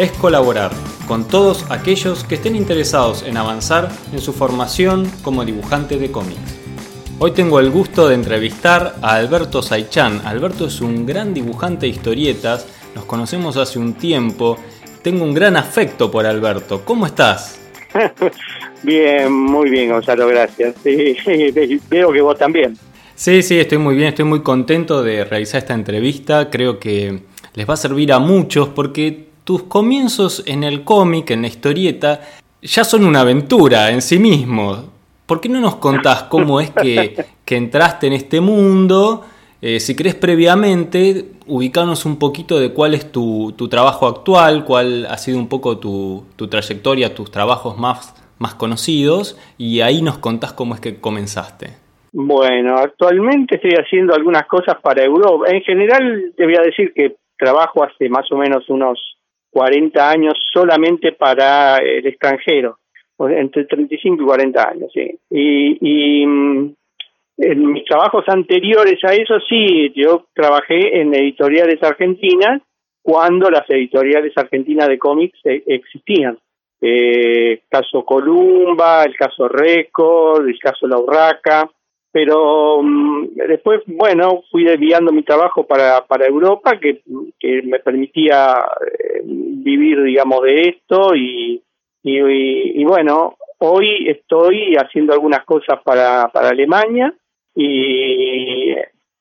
es colaborar con todos aquellos que estén interesados en avanzar en su formación como dibujante de cómics. Hoy tengo el gusto de entrevistar a Alberto Saichan. Alberto es un gran dibujante de historietas, nos conocemos hace un tiempo, tengo un gran afecto por Alberto. ¿Cómo estás? bien, muy bien, Gonzalo, gracias. Sí, veo que vos también. Sí, sí, estoy muy bien, estoy muy contento de realizar esta entrevista. Creo que les va a servir a muchos porque tus comienzos en el cómic, en la historieta, ya son una aventura en sí mismos. ¿Por qué no nos contás cómo es que, entraste en este mundo? Eh, si crees previamente, ubicarnos un poquito de cuál es tu, trabajo actual, cuál ha sido un poco tu, trayectoria, tus trabajos más, más conocidos, y ahí nos contás cómo es que comenzaste. Bueno, actualmente estoy haciendo algunas cosas para Europa. En general, te voy a decir que trabajo hace más o menos unos 40 años solamente para el extranjero entre 35 y 40 años, sí. Y, mm, en mis trabajos anteriores a eso, sí, yo trabajé en editoriales argentinas cuando las editoriales argentinas de cómics e, existían. Eh, caso Columba, el caso Record, el caso La Urraca, pero mm, después, bueno, fui desviando mi trabajo para, para Europa, que, que me permitía eh, vivir, digamos, de esto y, y, bueno, hoy estoy haciendo algunas cosas para, para Alemania y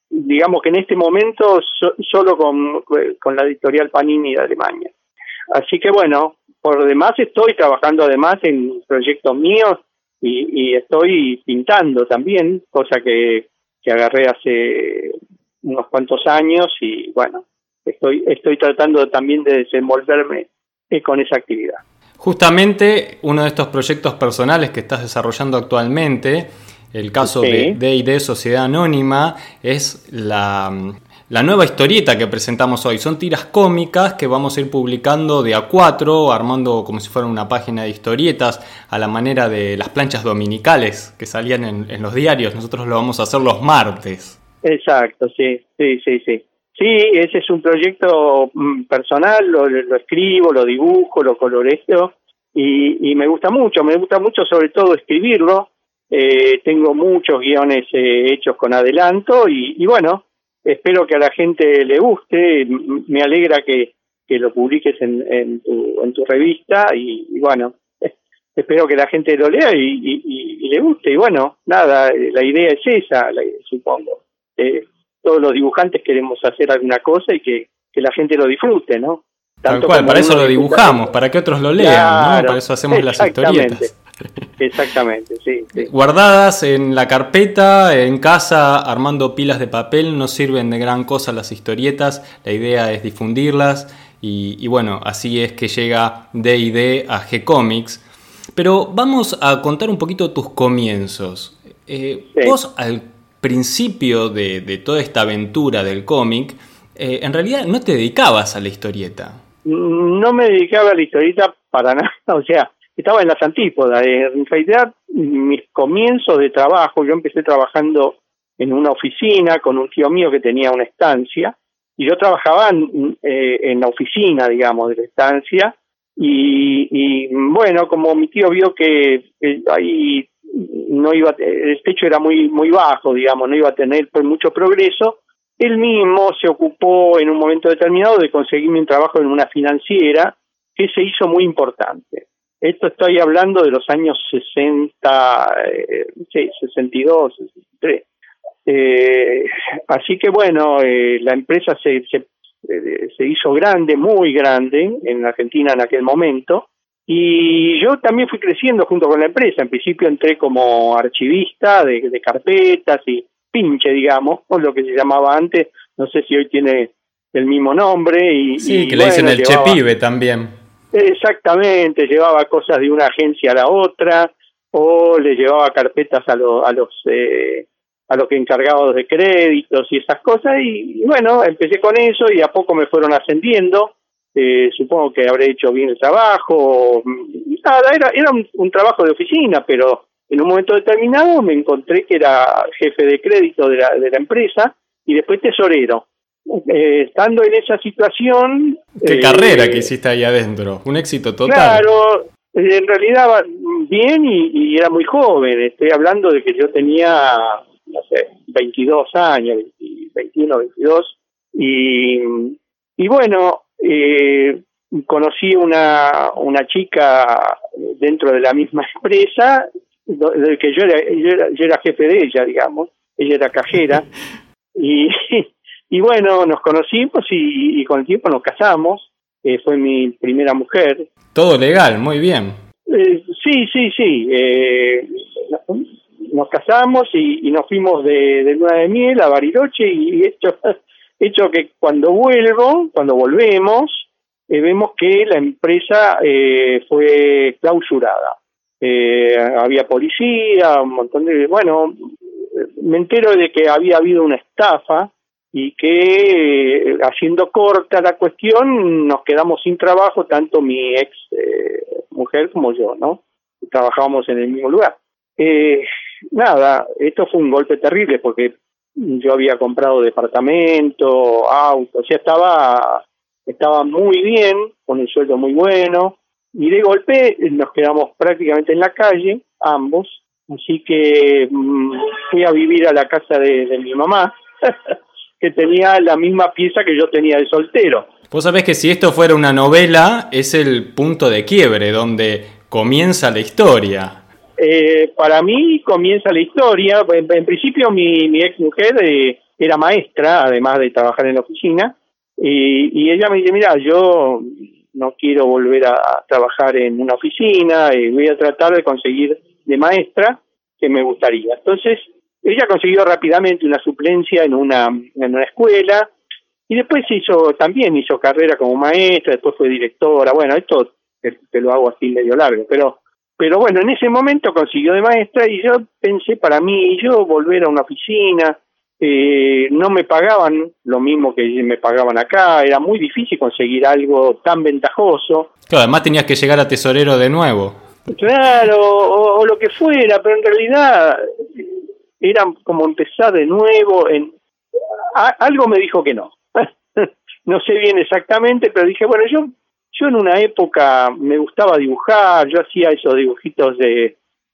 digamos que en este momento solo con, con la editorial Panini de Alemania. Así que bueno, por demás estoy trabajando además en proyectos míos y, y estoy pintando también, cosa que, que agarré hace unos cuantos años y bueno, estoy, estoy tratando también de desenvolverme con esa actividad. Justamente uno de estos proyectos personales que estás desarrollando actualmente, el caso de D&D Sociedad Anónima, es la, nueva historieta que presentamos hoy. Son tiras cómicas que vamos a ir publicando de a cuatro, armando como si fuera una página de historietas a la manera de las planchas dominicales que salían en, los diarios. Nosotros lo vamos a hacer los martes. Exacto, sí, sí, sí, sí. Sí, ese es un proyecto mm, personal, lo, escribo, lo dibujo, lo coloreo y, y, me gusta mucho, me gusta mucho sobre todo escribirlo. Eh, tengo muchos guiones eh, hechos con adelanto y, bueno, espero que a la gente le guste, me alegra que, que lo publiques en, en, tu, en tu revista y, bueno, espero que la gente lo lea y, y, le guste y bueno, nada, la idea es esa, supongo. Eh, todos los dibujantes queremos hacer alguna cosa y que, la gente lo disfrute, ¿no? Tal cual, para eso lo dibujamos, para que otros lo lean, ¿no? Para eso hacemos las historietas. Exactamente, sí, Guardadas en la carpeta, en casa, armando pilas de papel, no sirven de gran cosa las historietas, la idea es difundirlas y, bueno, así es que llega D&D a G-Comics. Pero vamos a contar un poquito tus comienzos. Eh, vos al principio de, toda esta aventura del cómic, eh, en realidad no te dedicabas a la historieta. No me dedicaba a la historieta para nada, o sea, estaba en las antípodas. En realidad, mis comienzos de trabajo, yo empecé trabajando en una oficina con un tío mío que tenía una estancia, y yo trabajaba en, eh, la oficina, digamos, de la estancia, y, bueno, como mi tío vio que ahí no iba el techo era muy muy bajo digamos no iba a tener pues mucho progreso él mismo se ocupó en un momento determinado de conseguirme un trabajo en una financiera que se hizo muy importante esto estoy hablando de los años 60 eh, sí, 62 63 eh, así que bueno eh, la empresa se, se eh, se hizo grande muy grande en Argentina en aquel momento y yo también fui creciendo junto con la empresa. En principio entré como archivista de, carpetas y pinche, digamos, o lo que se llamaba antes. No sé si hoy tiene el mismo nombre. Y, sí, que le dicen el Chepibe también. Exactamente, llevaba cosas de una agencia a la otra o le llevaba carpetas a, a los eh, a los encargados de créditos y esas cosas y, bueno, empecé con eso y a poco me fueron ascendiendo. Eh, supongo que habré hecho bien el trabajo. Nada, era, era un, trabajo de oficina, pero en un momento determinado me encontré que era jefe de crédito de la, de la empresa y después tesorero. Eh, estando en esa situación... ¿Qué eh, carrera que hiciste ahí adentro? Un éxito total. Claro, en realidad bien y, era muy joven. Estoy hablando de que yo tenía, no sé, 22 años, 21, 22. Y, y bueno, eh, conocí una, una chica dentro de la misma empresa, de que yo era, yo era, yo era jefe de ella, digamos. Ella era cajera. y y bueno, nos conocimos y, con el tiempo nos casamos. Eh, fue mi primera mujer. Todo legal, muy bien. Eh, sí, sí, sí. Eh, nos casamos y, nos fuimos de, de luna de miel a Bariloche y hecho, hecho que cuando vuelvo, cuando volvemos, vemos que la empresa fue clausurada. había policía, un montón de... Bueno, me entero de que había habido una estafa y que haciendo corta la cuestión nos quedamos sin trabajo tanto mi ex eh, mujer como yo, ¿no? Trabajábamos en el mismo lugar. Eh, nada, esto fue un golpe terrible porque yo había comprado departamento, auto, sea, estaba, estaba muy bien, con un sueldo muy bueno, y de golpe nos quedamos prácticamente en la calle, ambos, así que mm, fui a vivir a la casa de mi mamá, que tenía la misma pieza que yo tenía de soltero. Vos sabés que si esto fuera una novela, es el punto de quiebre, donde comienza la historia. Eh, para mí comienza la historia. En, principio mi, mi ex mujer eh, era maestra, además de trabajar en la oficina, y, y, ella me dice, mira, yo no quiero volver a, trabajar en una oficina, y voy a tratar de conseguir de maestra que me gustaría. Entonces ella consiguió rápidamente una suplencia en una, en una escuela y después hizo, también hizo carrera como maestra, después fue directora, bueno, esto te, lo hago así medio largo, pero pero bueno, en ese momento consiguió de maestra y yo pensé para mí, yo volver a una oficina, eh, no me pagaban lo mismo que me pagaban acá, era muy difícil conseguir algo tan ventajoso. Claro, además tenías que llegar a tesorero de nuevo. Claro, o lo que fuera, pero en realidad era como empezar de nuevo en algo me dijo que no. No sé bien exactamente pero dije bueno yo yo en una época me gustaba dibujar yo hacía esos dibujitos de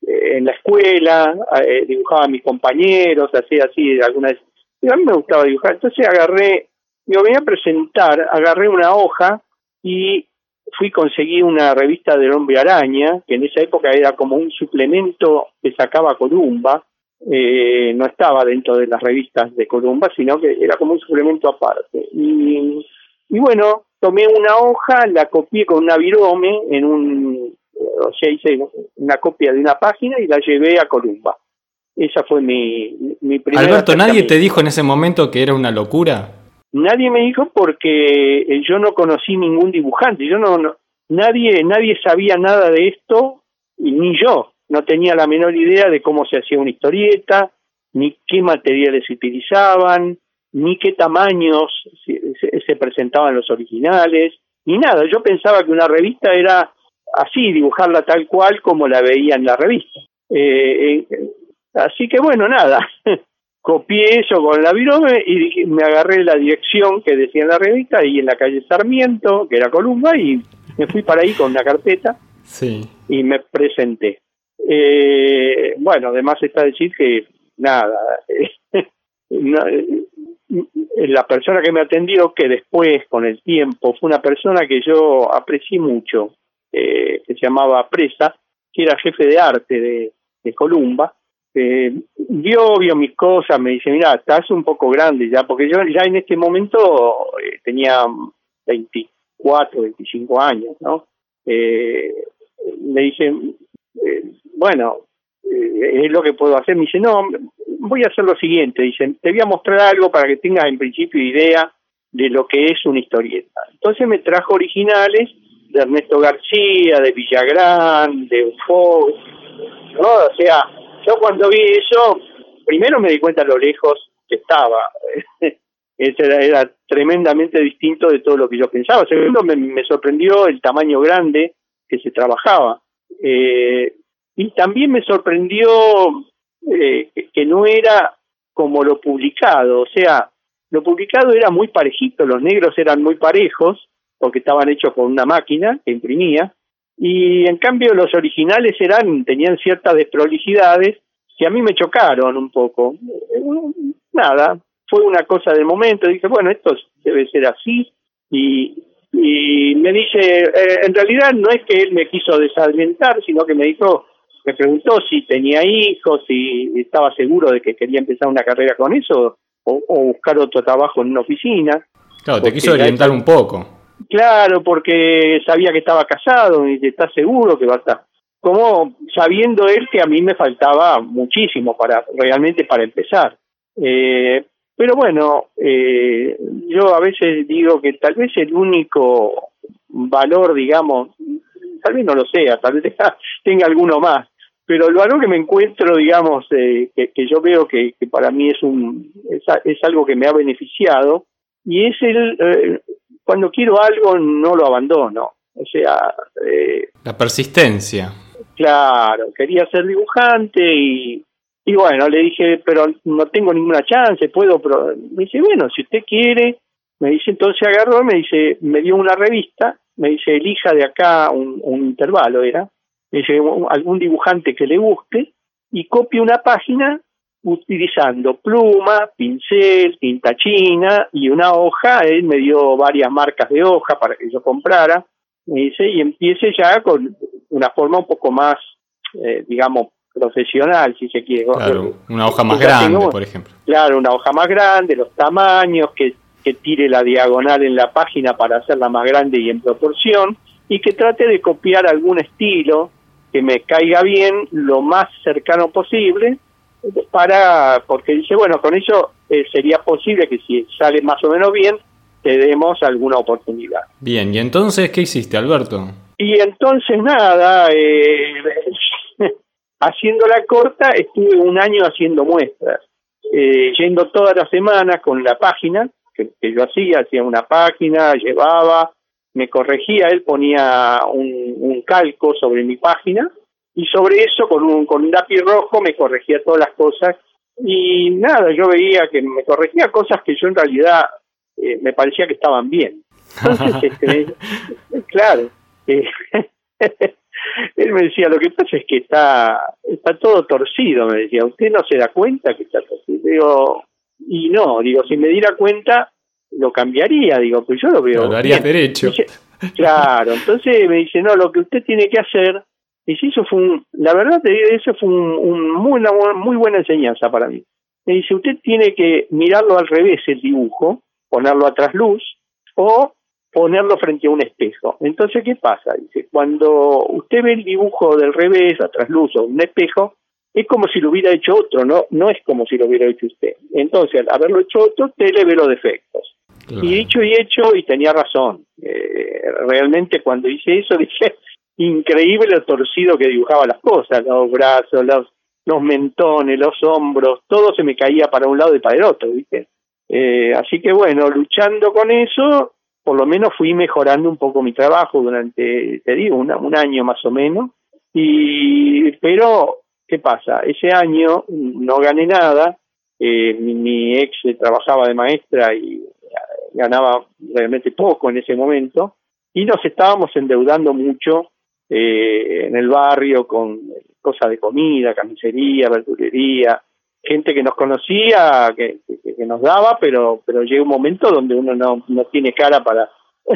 eh, en la escuela eh, dibujaba a mis compañeros hacía así algunas y a mí me gustaba dibujar. Entonces agarré me voy a presentar agarré una hoja y fui conseguí una revista del hombre araña que en esa época era como un suplemento que sacaba Columba eh, no estaba dentro de las revistas de Columba, sino que era como un suplemento aparte. Y, y bueno, tomé una hoja, la copié con una virome en un, o sea, hice una copia de una página y la llevé a Columba. Esa fue mi, mi primera. Alberto, ¿nadie te dijo en ese momento que era una locura? Nadie me dijo porque eh, yo no conocí ningún dibujante, yo no, no nadie, nadie sabía nada de esto, y ni yo no tenía la menor idea de cómo se hacía una historieta, ni qué materiales se utilizaban, ni qué tamaños se, presentaban los originales, ni nada. Yo pensaba que una revista era así, dibujarla tal cual como la veía en la revista. Eh, eh, así que bueno, nada, copié eso con la virome y me agarré la dirección que decía en la revista y en la calle Sarmiento, que era Columba, y me fui para ahí con una carpeta sí. y me presenté. Eh, bueno, además está decir que nada, la persona que me atendió, que después con el tiempo fue una persona que yo aprecié mucho, eh, que se llamaba Presa, que era jefe de arte de, Columba, eh, vio, mis cosas, me dice, mira, estás un poco grande ya, porque yo ya en este momento eh, tenía 24, 25 años, ¿no? Eh, dice, eh, bueno, eh, es lo que puedo hacer. Me dice, no, voy a hacer lo siguiente. Dice, te voy a mostrar algo para que tengas en principio idea de lo que es una historieta. Entonces me trajo originales de Ernesto García, de Villagrán, de Ufo, ¿no? O sea, yo cuando vi eso, primero me di cuenta a lo lejos que estaba. Era, era, tremendamente distinto de todo lo que yo pensaba. Segundo, me, sorprendió el tamaño grande que se trabajaba. Eh, y también me sorprendió eh, que no era como lo publicado, o sea, lo publicado era muy parejito, los negros eran muy parejos, porque estaban hechos con una máquina que imprimía, y en cambio los originales eran, tenían ciertas desprolijidades que a mí me chocaron un poco. Nada, fue una cosa de momento, dije, bueno, esto debe ser así, y, y me dice, eh, en realidad no es que él me quiso desalientar, sino que me dijo, me preguntó si tenía hijos, si estaba seguro de que quería empezar una carrera con eso, o, buscar otro trabajo en una oficina. Claro, te quiso orientar un poco. Claro, porque sabía que estaba casado y está seguro que va a estar. Como sabiendo él que a mí me faltaba muchísimo para realmente para empezar. Eh, pero bueno, eh, yo a veces digo que tal vez el único valor, digamos, tal vez no lo sea, tal vez tenga alguno más, pero lo algo que me encuentro, digamos, eh, que, yo veo que, para mí es un es, algo que me ha beneficiado y es el eh, cuando quiero algo no lo abandono, o sea, eh, la persistencia. Claro, quería ser dibujante y y bueno, le dije, pero no tengo ninguna chance, puedo, pero me dice, bueno, si usted quiere, me dice, entonces agarró, me dice, me dio una revista, me dice, elija de acá un, intervalo, era, dice, algún dibujante que le guste y copie una página utilizando pluma, pincel, tinta china y una hoja. Él me dio varias marcas de hoja para que yo comprara. Me dice, y empiece ya con una forma un poco más, eh, digamos, profesional, si se quiere. Claro, una hoja más grande, por ejemplo. Claro, una hoja más grande, los tamaños, que, que tire la diagonal en la página para hacerla más grande y en proporción, y que trate de copiar algún estilo que me caiga bien lo más cercano posible para porque dice bueno con eso eh, sería posible que si sale más o menos bien te demos alguna oportunidad bien y entonces qué hiciste Alberto y entonces nada eh, haciendo la corta estuve un año haciendo muestras eh, yendo todas las semanas con la página que, que yo hacía hacía una página llevaba me corregía, él ponía un, calco sobre mi página y sobre eso con un, con un lápiz rojo me corregía todas las cosas y nada, yo veía que me corregía cosas que yo en realidad eh, me parecía que estaban bien. Entonces, este, claro, eh, él me decía, lo que pasa es que está, está todo torcido, me decía, usted no se da cuenta que está torcido. Digo, y no, digo, si me diera cuenta, lo cambiaría, digo, pues yo lo veo. Lo haría derecho. claro, entonces me dice, no, lo que usted tiene que hacer, y si eso fue un, la verdad, eso fue un, muy, una muy buena enseñanza para mí. Me dice, usted tiene que mirarlo al revés el dibujo, ponerlo a trasluz o ponerlo frente a un espejo. Entonces, ¿qué pasa? Dice, cuando usted ve el dibujo del revés, a trasluz o un espejo, es como si lo hubiera hecho otro, no no es como si lo hubiera hecho usted. Entonces, al haberlo hecho otro, usted le ve los defectos. Y dicho y hecho, y tenía razón. Eh, realmente cuando hice eso dije, increíble lo torcido que dibujaba las cosas, los brazos, los, los mentones, los hombros, todo se me caía para un lado y para el otro, ¿viste? Eh, así que bueno, luchando con eso, por lo menos fui mejorando un poco mi trabajo durante, te digo, un año más o menos. Y, pero, ¿qué pasa? Ese año no gané nada, eh, mi, ex trabajaba de maestra y ganaba realmente poco en ese momento, y nos estábamos endeudando mucho eh, en el barrio con cosas de comida, camisería, verdulería, gente que nos conocía, que, que, nos daba, pero pero llega un momento donde uno no, no tiene cara para...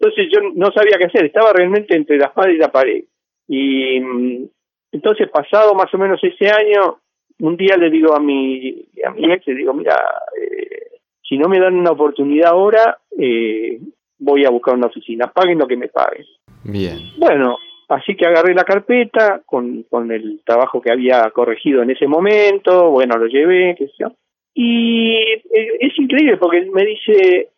Entonces yo no sabía qué hacer, estaba realmente entre la espada y la pared. Y mm, entonces pasado más o menos ese año, un día le digo a mi, a mi ex, le digo, mira, eh, si no me dan una oportunidad ahora, eh, voy a buscar una oficina, paguen lo que me paguen. Bien. Bueno, así que agarré la carpeta con, con el trabajo que había corregido en ese momento, bueno, lo llevé, qué sé yo. Y eh, es increíble porque me dice,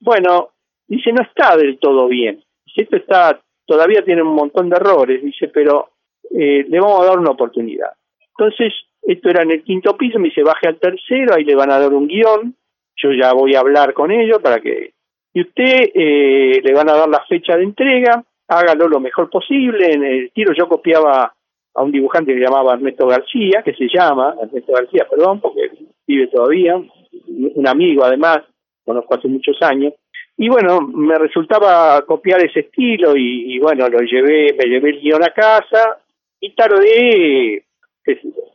bueno, dice, no está del todo bien. Esto está todavía tiene un montón de errores, dice, pero eh, le vamos a dar una oportunidad. Entonces, esto era en el quinto piso, me dice, baje al tercero, ahí le van a dar un guion, yo ya voy a hablar con ellos para que... Y usted eh, le van a dar la fecha de entrega, hágalo lo mejor posible. En el tiro yo copiaba a un dibujante que se llamaba Ernesto García, que se llama Ernesto García, perdón, porque vive todavía, un amigo además, conozco hace muchos años. Y bueno, me resultaba copiar ese estilo y, bueno, lo llevé, me llevé el guion a casa y tardé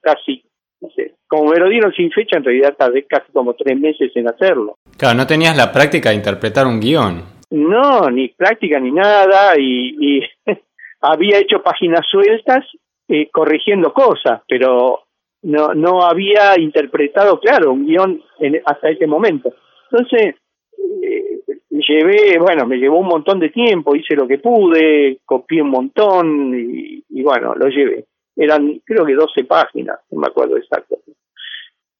casi, no sé, como me lo dieron sin fecha, en realidad tardé casi como tres meses en hacerlo. Claro, no tenías la práctica de interpretar un guion. No, ni práctica ni nada y, había hecho páginas sueltas eh, corrigiendo cosas, pero no, no había interpretado, claro, un guion hasta ese momento. Entonces, eh, llevé, bueno, me llevó un montón de tiempo, hice lo que pude, copié un montón y, bueno, lo llevé. Eran creo que 12 páginas, no me acuerdo exacto.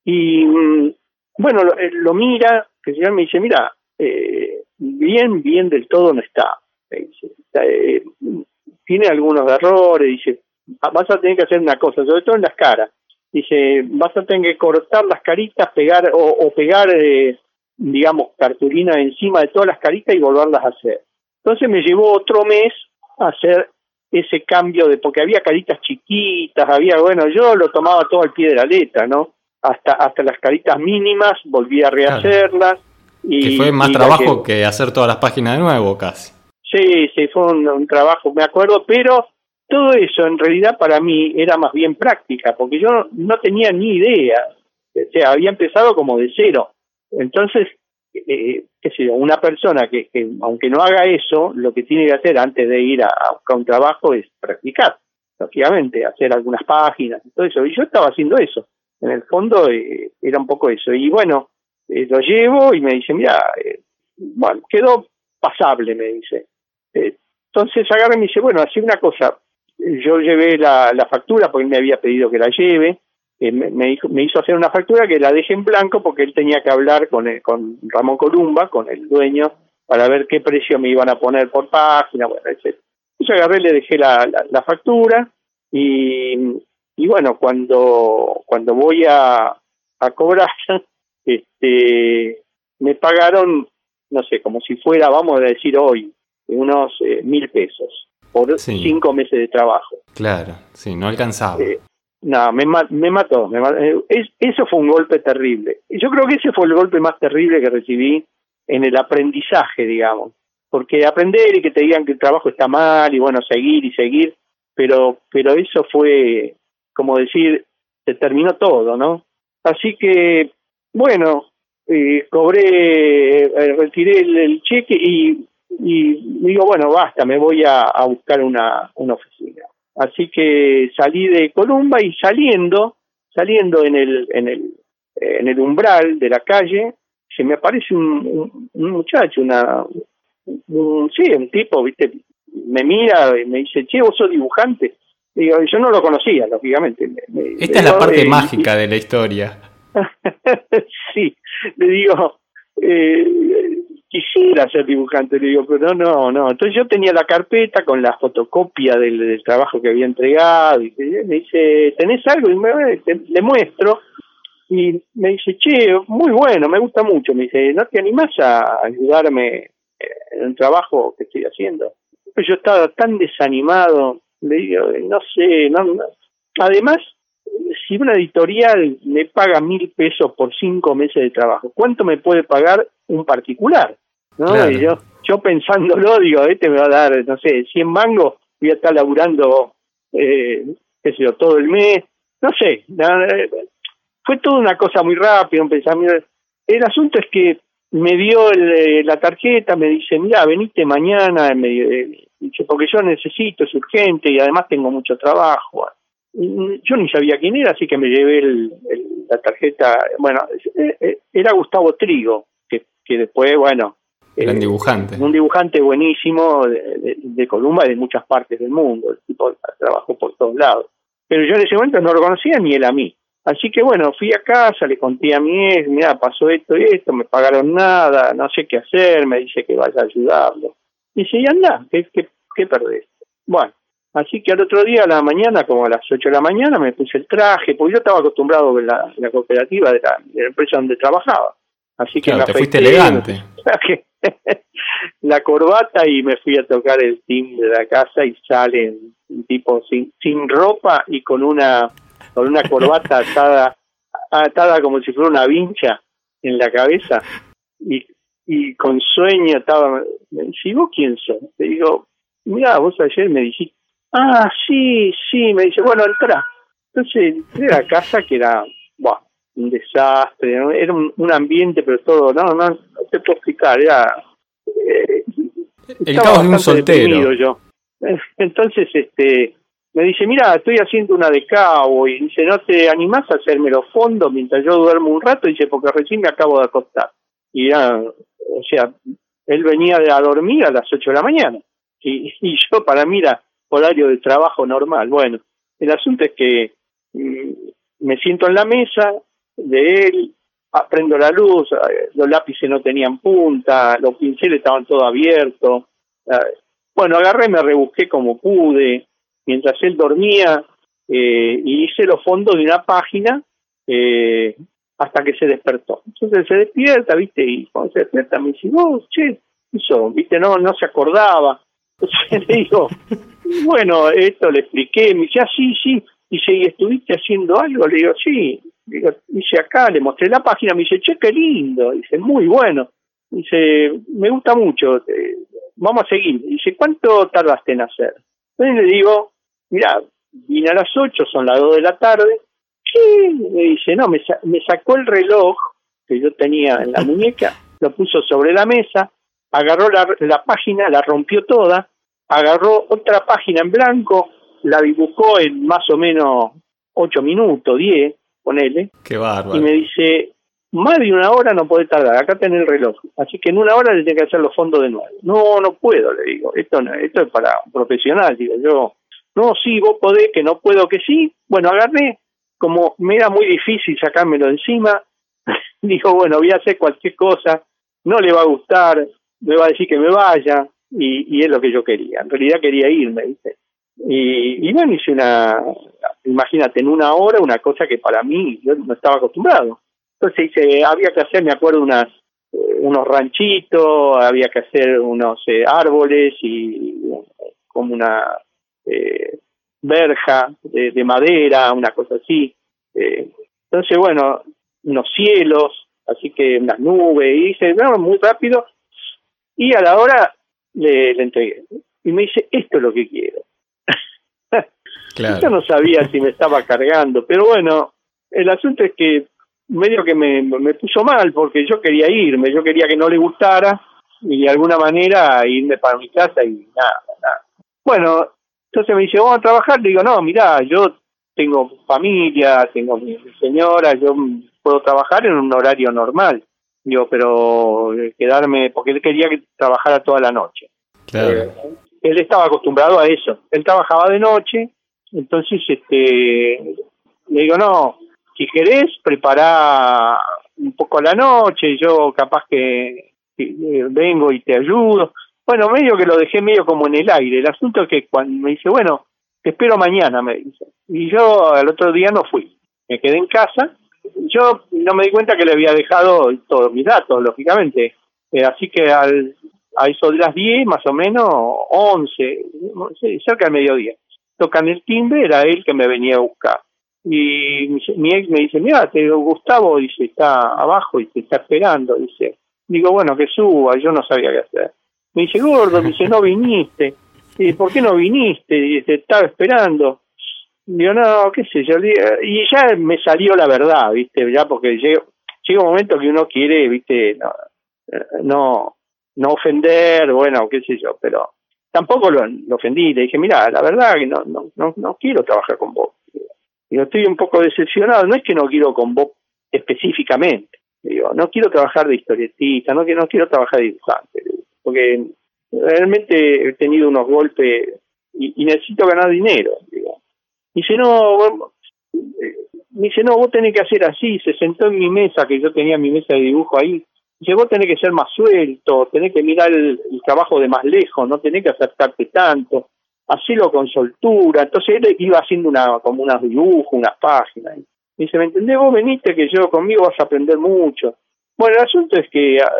Y mm, bueno, lo, eh, mira, que el señor me dice, mira, eh, bien, bien del todo no está. Dice, eh, tiene algunos errores, dice, vas a tener que hacer una cosa, sobre todo en las caras. Dice, vas a tener que cortar las caritas, pegar o, pegar, eh, digamos, cartulina encima de todas las caritas y volverlas a hacer. Entonces me llevó otro mes a hacer ese cambio de, porque había caritas chiquitas, había, bueno, yo lo tomaba todo al pie de la letra, ¿no? Hasta, hasta las caritas mínimas, volví a rehacerlas. Y, que fue más trabajo que... hacer todas las páginas de nuevo, casi. Sí, sí, fue un, trabajo, me acuerdo, pero todo eso en realidad para mí era más bien práctica, porque yo no tenía ni idea, o sea, había empezado como de cero. Entonces, eh, qué sé yo, una persona que, que, aunque no haga eso, lo que tiene que hacer antes de ir a, buscar un trabajo es practicar, lógicamente, hacer algunas páginas y todo eso. Y yo estaba haciendo eso. En el fondo eh, era un poco eso. Y bueno, eh, lo llevo y me dice, mira, eh, bueno, quedó pasable, me dice. entonces agarra y me dice, bueno, así una cosa, yo llevé la, la factura porque él me había pedido que la lleve, me, hizo, hacer una factura que la dejé en blanco porque él tenía que hablar con, con Ramón Columba, con el dueño, para ver qué precio me iban a poner por página, bueno, etc. Yo agarré, le dejé la, la, factura y, y bueno, cuando, cuando voy a, a cobrar, este, me pagaron, no sé, como si fuera, vamos a decir hoy, unos eh, mil pesos por cinco meses de trabajo. Claro, sí, no alcanzaba. Eh, no, me, me mató. Me eh, eso fue un golpe terrible. Yo creo que ese fue el golpe más terrible que recibí en el aprendizaje, digamos. Porque aprender y que te digan que el trabajo está mal y bueno, seguir y seguir, pero, pero eso fue, como decir, se terminó todo, ¿no? Así que, bueno, eh, cobré, eh, retiré el, cheque y, y digo, bueno, basta, me voy a, a buscar una, una oficina. Así que salí de Columba y saliendo, saliendo en el, en el, en el umbral de la calle, se me aparece un, un, muchacho, una, un, sí, un tipo, viste, me mira y me dice, che, vos sos dibujante. Digo, yo no lo conocía, lógicamente. Esta es la parte eh, mágica de la historia. sí, le digo, eh, quisiera ser dibujante, le digo, pero no, no. Entonces yo tenía la carpeta con la fotocopia del, trabajo que había entregado y me dice, ¿tenés algo? Y me, le muestro y me dice, che, muy bueno, me gusta mucho. Me dice, ¿no te animás a ayudarme en el trabajo que estoy haciendo? Pues yo estaba tan desanimado, le digo, no sé, no, no. además si una editorial me paga mil pesos por cinco meses de trabajo, ¿cuánto me puede pagar un particular? ¿no? Y yo, yo pensándolo, digo, este me va a dar, no sé, 100 mangos, voy a estar laburando, eh, qué sé yo, todo el mes, no sé, fue toda una cosa muy rápida, un pensamiento. El asunto es que me dio eh, la tarjeta, me dice, mira, veniste mañana, me, eh, porque yo necesito, es urgente y además tengo mucho trabajo. Yo ni sabía quién era, así que me llevé el, la tarjeta, bueno, eh, era Gustavo Trigo, que, que después, bueno, Gran eh, dibujante. Un dibujante buenísimo de, de, Columba y de muchas partes del mundo. El tipo trabajó por todos lados. Pero yo en ese momento no lo conocía ni él a mí. Así que bueno, fui a casa, le conté a mi ex, mira, pasó esto y esto, me pagaron nada, no sé qué hacer, me dice que vaya a ayudarlo. Dice, y anda, ¿qué, qué, qué perdés? Bueno, así que al otro día a la mañana, como a las 8 de la mañana, me puse el traje, porque yo estaba acostumbrado a la, la cooperativa de la, de la, empresa donde trabajaba. Así que claro, te fuiste elegante. la corbata y me fui a tocar el timbre de la casa y sale un tipo sin, sin ropa y con una con una corbata atada atada como si fuera una vincha en la cabeza y, y con sueño estaba me dice ¿y vos quién sos? le digo mira vos ayer me dijiste ah sí sí me dice bueno entra entonces entré a la casa que era buah, un desastre era un, un ambiente pero todo no no no te puedo explicar era eh, el caos de un soltero. yo. Entonces este me dice, mira, estoy haciendo una de cabo y dice, ¿no te animás a hacerme los fondos mientras yo duermo un rato? Dice, porque recién me acabo de acostar. Y ya, o sea, él venía a dormir a las 8 de la mañana. Y, y yo para mí era horario de trabajo normal. Bueno, el asunto es que mm, me siento en la mesa de él, prendo la luz, eh, los lápices no tenían punta, los pinceles estaban todos abiertos. Eh, bueno, agarré, me rebusqué como pude, mientras él dormía eh, y hice los fondos de una página eh, hasta que se despertó. Entonces se despierta, ¿viste? Y cuando se despierta me dice, oh, che, eso, ¿viste? No, no se acordaba. Entonces le digo, bueno, esto le expliqué, me dice, ah, sí, sí. Dice, ¿y estuviste haciendo algo? Le digo, sí. Digo, dice, acá, le mostré la página, me dice, che, qué lindo. Dice, muy bueno. Dice, me gusta mucho, vamos a seguir. Dice, ¿cuánto tardaste en hacer? Entonces le digo, mira, vine a las 8, son las 2 de la tarde. ¿Qué? Me dice, no, me, me sacó el reloj que yo tenía en la muñeca, lo puso sobre la mesa, agarró la, la página, la rompió toda, agarró otra página en blanco, la dibujó en más o menos 8 minutos, 10, ponele. Qué bárbaro. Y me dice, más de una hora no puede tardar, acá tenés el reloj, así que en una hora le tiene que hacer los fondos de nuevo. No, no puedo, le digo, esto no, esto es para un profesional, digo yo. No, sí, vos podés, que no puedo, que sí. Bueno, agarré, como me era muy difícil sacármelo encima, dijo, bueno, voy a hacer cualquier cosa, no le va a gustar, me va a decir que me vaya, y, es lo que yo quería. En realidad quería irme, ¿viste? Y, y bueno, hice una, imagínate, en una hora, una cosa que para mí yo no estaba acostumbrado. Entonces dice, había que hacer, me acuerdo, unas eh, unos ranchitos, había que hacer unos eh, árboles y como una eh, verja de, de, madera, una cosa así. Eh, entonces, bueno, unos cielos, así que unas nubes, y dice, no, muy rápido, y a la hora le, le entregué. Y me dice, esto es lo que quiero. Claro. Yo no sabía si me estaba cargando, pero bueno, el asunto es que medio que me, me puso mal porque yo quería irme, yo quería que no le gustara y de alguna manera irme para mi casa y nada, nada. Bueno, entonces me dice, vamos a trabajar, le digo, no, mira, yo tengo familia, tengo mi señora, yo puedo trabajar en un horario normal. Digo, pero quedarme, porque él quería que trabajara toda la noche. Claro. Eh, él estaba acostumbrado a eso. Él trabajaba de noche, entonces este le digo, no, si querés, prepará un poco la noche, yo capaz que, eh, vengo y te ayudo. Bueno, medio que lo dejé medio como en el aire. El asunto es que cuando me dice, bueno, te espero mañana, me dice. Y yo al otro día no fui. Me quedé en casa. Yo no me di cuenta que le había dejado todos mis datos, lógicamente. Eh, así que al, a eso de las 10, más o menos, 11, cerca del mediodía. Tocan el timbre, era él que me venía a buscar y mi ex me dice, mira, te Gustavo, dice, está abajo y te está esperando, dice. Digo, bueno, que suba, yo no sabía qué hacer. Me dice, gordo, dice, no viniste. Y ¿por qué no viniste? Dice, te estaba esperando. Digo, no, qué sé yo. Y ya me salió la verdad, ¿viste? Ya porque llega, llega un momento que uno quiere, ¿viste? No, no, no ofender, bueno, qué sé yo, pero tampoco lo, ofendí. Le dije, mira, la verdad que no, no, no, no quiero trabajar con vos Digo, estoy un poco decepcionado, no es que no quiero con vos específicamente, digo, no quiero trabajar de historietista, no, no quiero trabajar de dibujante, porque realmente he tenido unos golpes y, necesito ganar dinero, digo. Dice, no, me dice, no, vos tenés que hacer así, se sentó en mi mesa, que yo tenía mi mesa de dibujo ahí, dice, vos tenés que ser más suelto, tenés que mirar el, el trabajo de más lejos, no tenés que acercarte tanto, hacelo con soltura. Entonces él iba haciendo una como unos dibujos, unas páginas. Y dice, ¿me entendés? Vos veniste que yo conmigo vas a aprender mucho. Bueno, el asunto es que ah,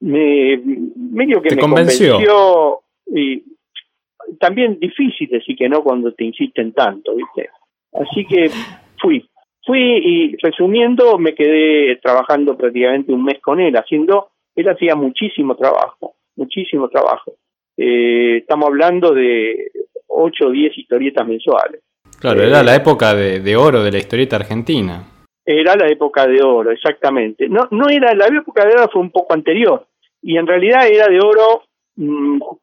me medio que me convenció. y también difícil decir que no cuando te insisten tanto, ¿viste? Así que fui. Fui y resumiendo me quedé trabajando prácticamente un mes con él, haciendo, él hacía muchísimo trabajo, muchísimo trabajo. Eh, estamos hablando de 8 o 10 historietas mensuales. Claro, era la época de, oro de la historieta argentina. Era la época de oro, exactamente. No, no era, la época de oro fue un poco anterior. Y en realidad era de oro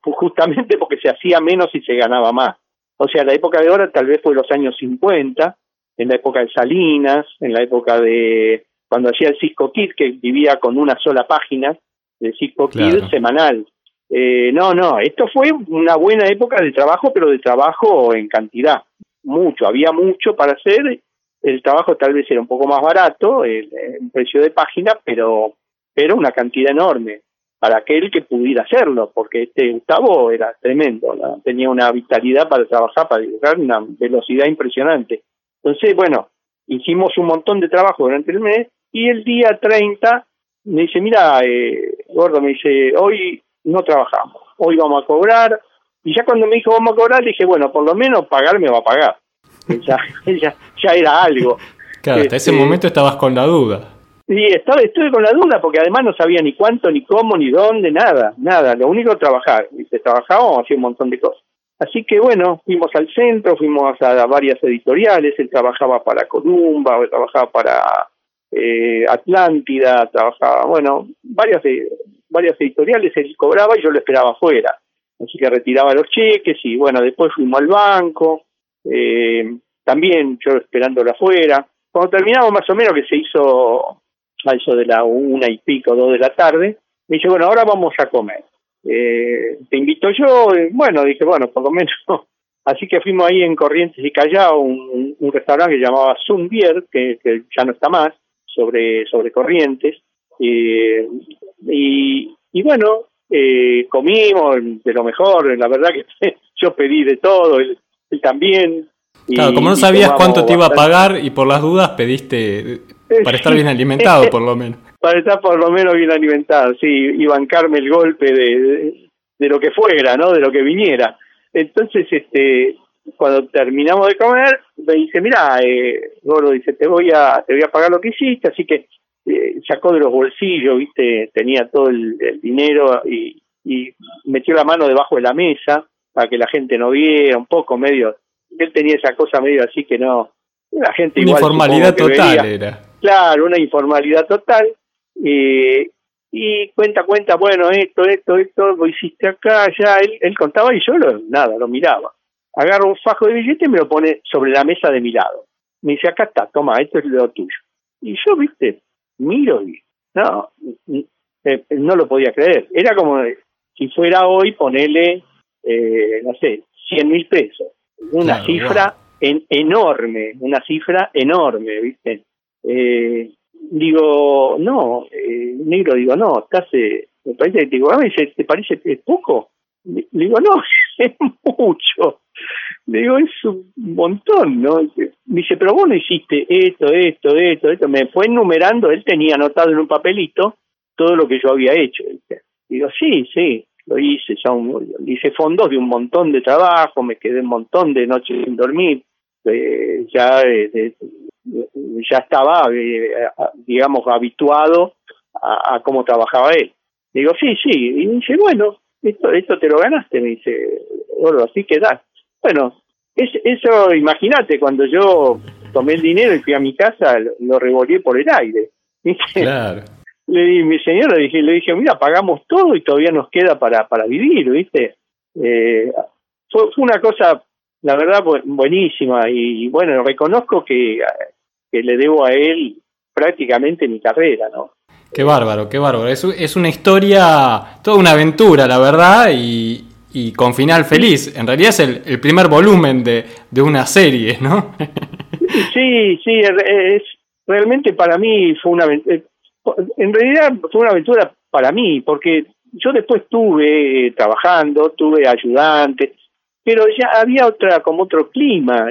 justamente porque se hacía menos y se ganaba más. O sea, la época de oro tal vez fue los años 50, en la época de Salinas, en la época de cuando hacía el Cisco Kid, que vivía con una sola página de Cisco Kid semanal. Eh, no, no, esto fue una buena época de trabajo, pero de trabajo en cantidad, mucho, había mucho para hacer, el trabajo tal vez era un poco más barato, el, precio de página, pero, pero una cantidad enorme para aquel que pudiera hacerlo, porque este Gustavo era tremendo, tenía una vitalidad para trabajar, para dibujar, una velocidad impresionante. Entonces, bueno, hicimos un montón de trabajo durante el mes y el día 30 me dice, mira, eh, Gordo, me dice, hoy no trabajamos, hoy vamos a cobrar. Y ya cuando me dijo vamos a cobrar, dije, bueno, por lo menos pagar me va a pagar. ya, ya, ya era algo. Claro, hasta ese este, momento estabas con la duda. Sí, estaba, estuve con la duda porque además no sabía ni cuánto, ni cómo, ni dónde, nada, nada. Lo único trabajar. Y se trabajábamos, hacía un montón de cosas. Así que bueno, fuimos al centro, fuimos a varias editoriales. Él trabajaba para Columba, trabajaba para eh, Atlántida, trabajaba, bueno, varias varias editoriales, él cobraba y yo lo esperaba afuera. Así que retiraba los cheques y bueno, después fuimos al banco, eh, también yo esperándolo afuera. Cuando terminamos más o menos, que se hizo a eso de la una y pico, dos de la tarde, me dice, bueno, ahora vamos a comer. Eh, te invito yo, bueno, dije, bueno, por lo menos. Así que fuimos ahí en Corrientes y Callao, un, un restaurante que llamaba Zumbier, que, que ya no está más, sobre, sobre Corrientes. Eh, y, y bueno, eh, comimos de lo mejor, la verdad que yo pedí de todo, él, también. Claro, como no sabías cuánto te iba a pagar y por las dudas pediste para estar bien alimentado por lo menos. Para estar por lo menos bien alimentado, sí, y bancarme el golpe de, de, lo que fuera, ¿no? De lo que viniera. Entonces, este, cuando terminamos de comer, me dice, mira, eh, Gordo, dice, te voy a, te voy a pagar lo que hiciste, así que eh, sacó de los bolsillos, viste, tenía todo el, dinero y, y, metió la mano debajo de la mesa para que la gente no viera, un poco medio, él tenía esa cosa medio así que no, la gente una informalidad total era. Claro, una informalidad total. Eh, y cuenta, cuenta, bueno, esto, esto, esto, lo hiciste acá, ya, él, él contaba y yo lo, nada, lo miraba. Agarra un fajo de billetes y me lo pone sobre la mesa de mi lado. Me dice, acá está, toma, esto es lo tuyo. Y yo, viste, miro y no, eh, no lo podía creer. Era como si fuera hoy ponerle, eh, no sé, 100 mil pesos. Una cifra en, enorme, una cifra enorme, ¿viste? Eh, digo, no, eh, negro, digo, no, estás, eh, me parece, digo, ¿te parece es poco? Digo, no, es mucho. Digo, es un montón, ¿no? Dice, pero vos no hiciste esto, esto, esto, esto. Me fue enumerando, él tenía anotado en un papelito todo lo que yo había hecho. Digo, sí, sí, lo hice, ya hice fondos de un montón de trabajo, me quedé un montón de noches sin dormir, eh, ya, eh, ya estaba, eh, digamos, habituado a, cómo trabajaba él. Digo, sí, sí, y dice, bueno, esto, esto te lo ganaste, me dice, bueno, así que da. Bueno, es, eso, imagínate, cuando yo tomé el dinero y fui a mi casa, lo, lo por el aire. Claro. Le di, mi señora le dije, le dije, mira, pagamos todo y todavía nos queda para, para vivir, ¿viste? Eh, fue, fue una cosa, la verdad, buenísima y, bueno, reconozco que, que le debo a él prácticamente mi carrera, ¿no? Qué bárbaro, qué bárbaro. Es, es una historia, toda una aventura, la verdad, y, y con final feliz. En realidad es el, el primer volumen de, de, una serie, ¿no? sí, sí, es, realmente para mí fue una eh, en realidad fue una aventura para mí, porque yo después estuve eh, trabajando, tuve ayudantes, pero ya había otra, como otro clima.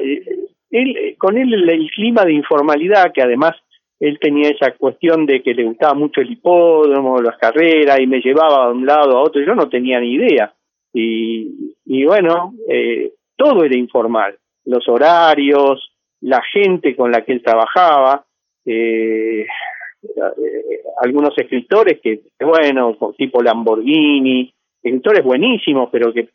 Eh, él, con él el, clima de informalidad, que además él tenía esa cuestión de que le gustaba mucho el hipódromo, las carreras, y me llevaba de un lado a otro, yo no tenía ni idea. Y, y bueno, eh, todo era informal, los horarios, la gente con la que él trabajaba, eh, eh, algunos escritores que, bueno, tipo Lamborghini, escritores buenísimos, pero que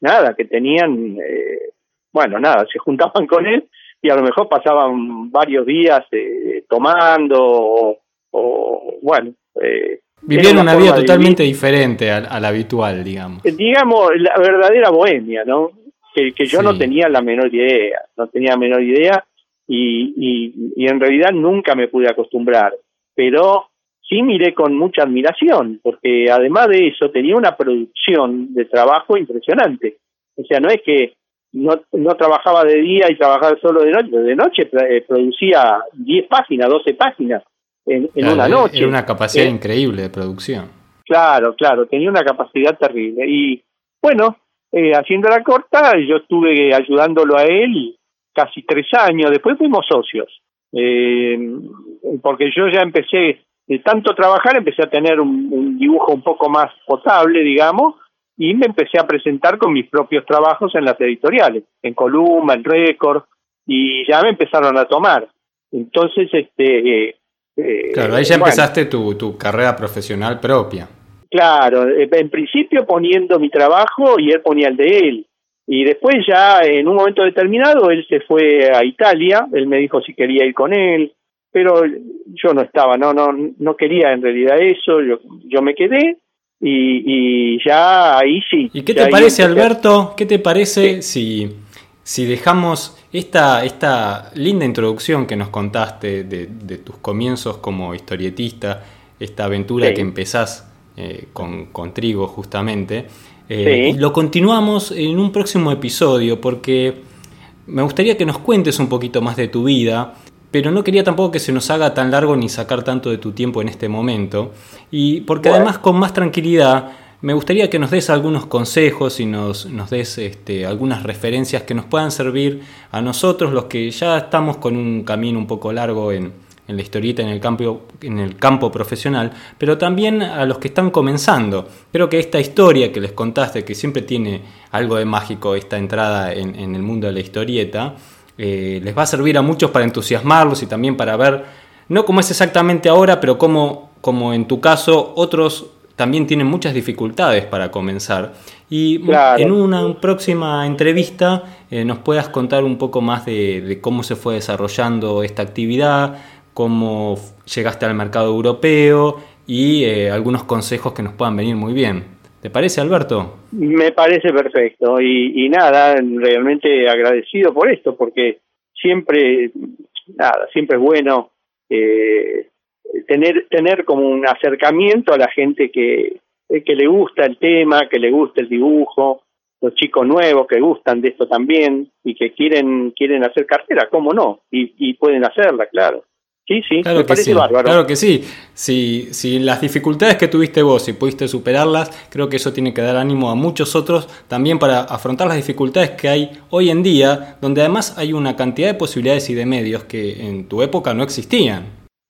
nada, que tenían, eh, bueno, nada, se juntaban con él y a lo mejor pasaban varios días eh, tomando o, bueno. Eh, Vivían una, vida totalmente diferente a, la habitual, digamos. Digamos, la verdadera bohemia, ¿no? Que, que yo no tenía la menor idea, no tenía la menor idea y, y, y en realidad nunca me pude acostumbrar pero sí miré con mucha admiración, porque además de eso tenía una producción de trabajo impresionante. O sea, no es que no, no trabajaba de día y trabajaba solo de noche, de noche eh, producía 10 páginas, 12 páginas en, una noche. Era una capacidad eh, increíble de producción. Claro, claro, tenía una capacidad terrible. Y bueno, eh, haciendo la corta, yo estuve ayudándolo a él casi tres años, después fuimos socios eh, porque yo ya empecé de tanto trabajar, empecé a tener un, dibujo un poco más potable, digamos, y me empecé a presentar con mis propios trabajos en las editoriales, en Columna, en Récord, y ya me empezaron a tomar. Entonces, este... Eh, eh claro, ahí ya empezaste tu, tu carrera profesional propia. Claro, eh, en principio poniendo mi trabajo y él ponía el de él. Y después ya en un momento determinado él se fue a Italia, él me dijo si quería ir con él, pero yo no estaba, no no no quería en realidad eso, yo yo me quedé y, y ya ahí sí. ¿Y qué te parece Alberto? ¿Qué te parece si si dejamos esta, esta linda introducción que nos contaste de, de tus comienzos como historietista, esta aventura que empezás eh, con, con Trigo justamente, eh, lo continuamos en un próximo episodio porque me gustaría que nos cuentes un poquito más de tu vida, pero no quería tampoco que se nos haga tan largo ni sacar tanto de tu tiempo en este momento. Y porque además con más tranquilidad me gustaría que nos des algunos consejos y nos, nos des este, algunas referencias que nos puedan servir a nosotros, los que ya estamos con un camino un poco largo en, en la historieta en el campo, en el campo profesional, pero también a los que están comenzando. Creo que esta historia que les contaste, que siempre tiene algo de mágico esta entrada en, el mundo de la historieta, eh, les va a servir a muchos para entusiasmarlos y también para ver, no cómo es exactamente ahora, pero cómo, como en tu caso, otros también tienen muchas dificultades para comenzar. Y en una próxima entrevista eh, nos puedas contar un poco más de, cómo se fue desarrollando esta actividad, cómo llegaste al mercado europeo y eh, algunos consejos que nos puedan venir muy bien. ¿Te parece, Alberto? Me parece perfecto y, nada, realmente agradecido por esto, porque siempre, nada, siempre es bueno eh, tener tener como un acercamiento a la gente que, que le gusta el tema, que le gusta el dibujo, los chicos nuevos que gustan de esto también y que quieren quieren hacer cartera, ¿cómo no? y pueden hacerla, claro. Sí, sí, claro que sí, Claro que sí. Si, si las dificultades que tuviste vos, y pudiste superarlas, creo que eso tiene que dar ánimo a muchos otros también para afrontar las dificultades que hay hoy en día, donde además hay una cantidad de posibilidades y de medios que en tu época no existían.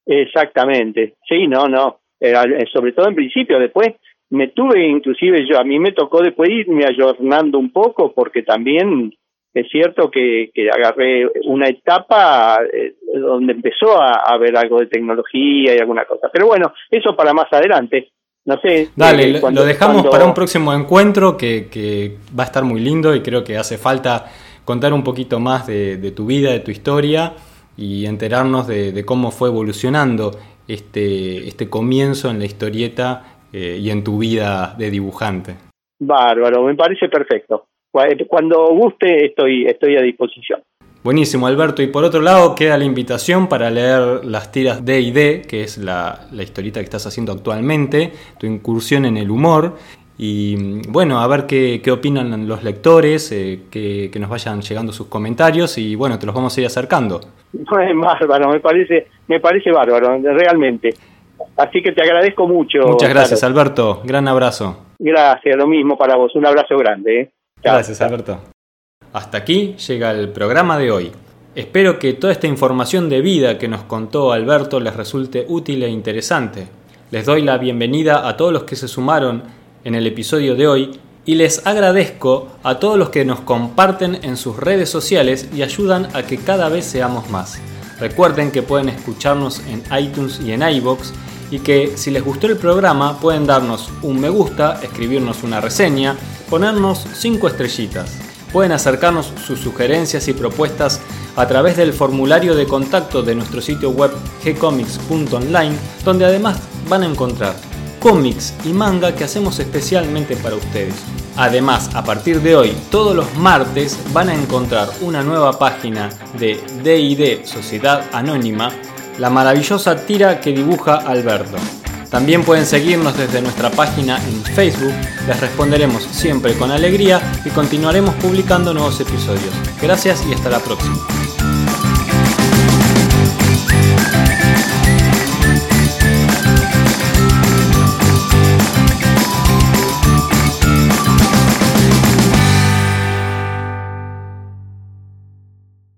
Exactamente. Sí, no, no. Eh, sobre todo en principio, después me tuve inclusive yo, a mí me tocó después irme ayornando un poco porque también es cierto que, que agarré una etapa eh, donde empezó a, haber algo de tecnología y alguna cosa. Pero bueno, eso para más adelante. No sé. Dale, eh, lo dejamos para un próximo encuentro que, que, va a estar muy lindo y creo que hace falta contar un poquito más de, de tu vida, de tu historia y enterarnos de, de, cómo fue evolucionando este, este comienzo en la historieta eh, y en tu vida de dibujante. Bárbaro, me parece perfecto. Cuando guste estoy, estoy a disposición. Buenísimo, Alberto. Y por otro lado, queda la invitación para leer las tiras D y D, que es la, la historieta que estás haciendo actualmente, tu incursión en el humor. Y bueno, a ver qué, qué opinan los lectores, eh, que, nos vayan llegando sus comentarios y bueno, te los vamos a ir acercando. bárbaro, me parece, me parece bárbaro, realmente. Así que te agradezco mucho. Muchas gracias, Alberto. Gran abrazo. Gracias, lo mismo para vos. Un abrazo grande. ¿eh? Gracias, Alberto. Hasta aquí llega el programa de hoy. Espero que toda esta información de vida que nos contó Alberto les resulte útil e interesante. Les doy la bienvenida a todos los que se sumaron en el episodio de hoy y les agradezco a todos los que nos comparten en sus redes sociales y ayudan a que cada vez seamos más. Recuerden que pueden escucharnos en iTunes y en iBox y que si les gustó el programa pueden darnos un me gusta, escribirnos una reseña, ponernos 5 estrellitas. Pueden acercarnos sus sugerencias y propuestas a través del formulario de contacto de nuestro sitio web gcomics.online, donde además van a encontrar cómics y manga que hacemos especialmente para ustedes. Además, a partir de hoy, todos los martes van a encontrar una nueva página de DID Sociedad Anónima, la maravillosa tira que dibuja Alberto. También pueden seguirnos desde nuestra página en Facebook, les responderemos siempre con alegría y continuaremos publicando nuevos episodios. Gracias y hasta la próxima.